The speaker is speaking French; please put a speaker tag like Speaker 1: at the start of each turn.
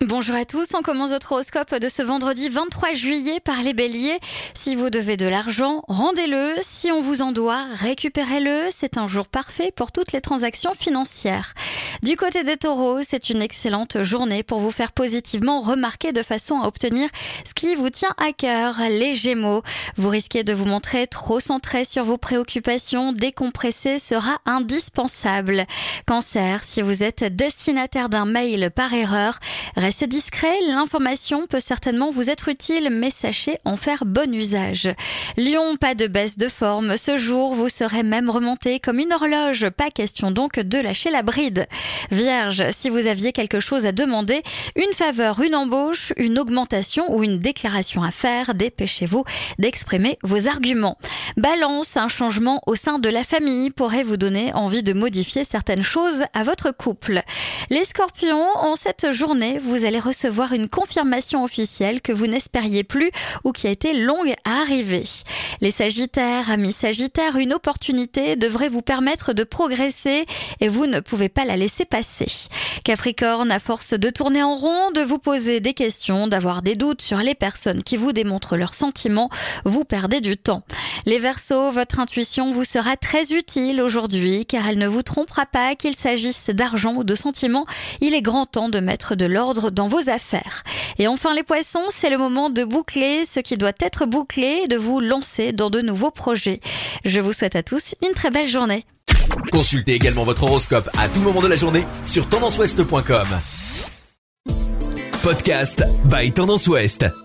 Speaker 1: Bonjour à tous, on commence votre horoscope de ce vendredi 23 juillet par les béliers. Si vous devez de l'argent, rendez-le. Si on vous en doit, récupérez-le. C'est un jour parfait pour toutes les transactions financières. Du côté des taureaux, c'est une excellente journée pour vous faire positivement remarquer de façon à obtenir ce qui vous tient à cœur. Les gémeaux, vous risquez de vous montrer trop centré sur vos préoccupations. Décompresser sera indispensable. Cancer, si vous êtes destinataire d'un mail par erreur, Restez discret, l'information peut certainement vous être utile, mais sachez en faire bon usage. Lion, pas de baisse de forme. Ce jour, vous serez même remonté comme une horloge. Pas question donc de lâcher la bride. Vierge, si vous aviez quelque chose à demander, une faveur, une embauche, une augmentation ou une déclaration à faire, dépêchez-vous d'exprimer vos arguments. Balance, un changement au sein de la famille pourrait vous donner envie de modifier certaines choses à votre couple. Les scorpions, en cette journée, vous vous allez recevoir une confirmation officielle que vous n'espériez plus ou qui a été longue à arriver. Les Sagittaires, amis Sagittaires, une opportunité devrait vous permettre de progresser et vous ne pouvez pas la laisser passer. Capricorne, à force de tourner en rond, de vous poser des questions, d'avoir des doutes sur les personnes qui vous démontrent leurs sentiments, vous perdez du temps. Les Verseaux, votre intuition vous sera très utile aujourd'hui car elle ne vous trompera pas qu'il s'agisse d'argent ou de sentiments. Il est grand temps de mettre de l'ordre dans vos affaires. Et enfin les poissons, c'est le moment de boucler ce qui doit être bouclé et de vous lancer dans de nouveaux projets. Je vous souhaite à tous une très belle journée.
Speaker 2: Consultez également votre horoscope à tout moment de la journée sur tendanceouest.com. Podcast by Tendance Ouest.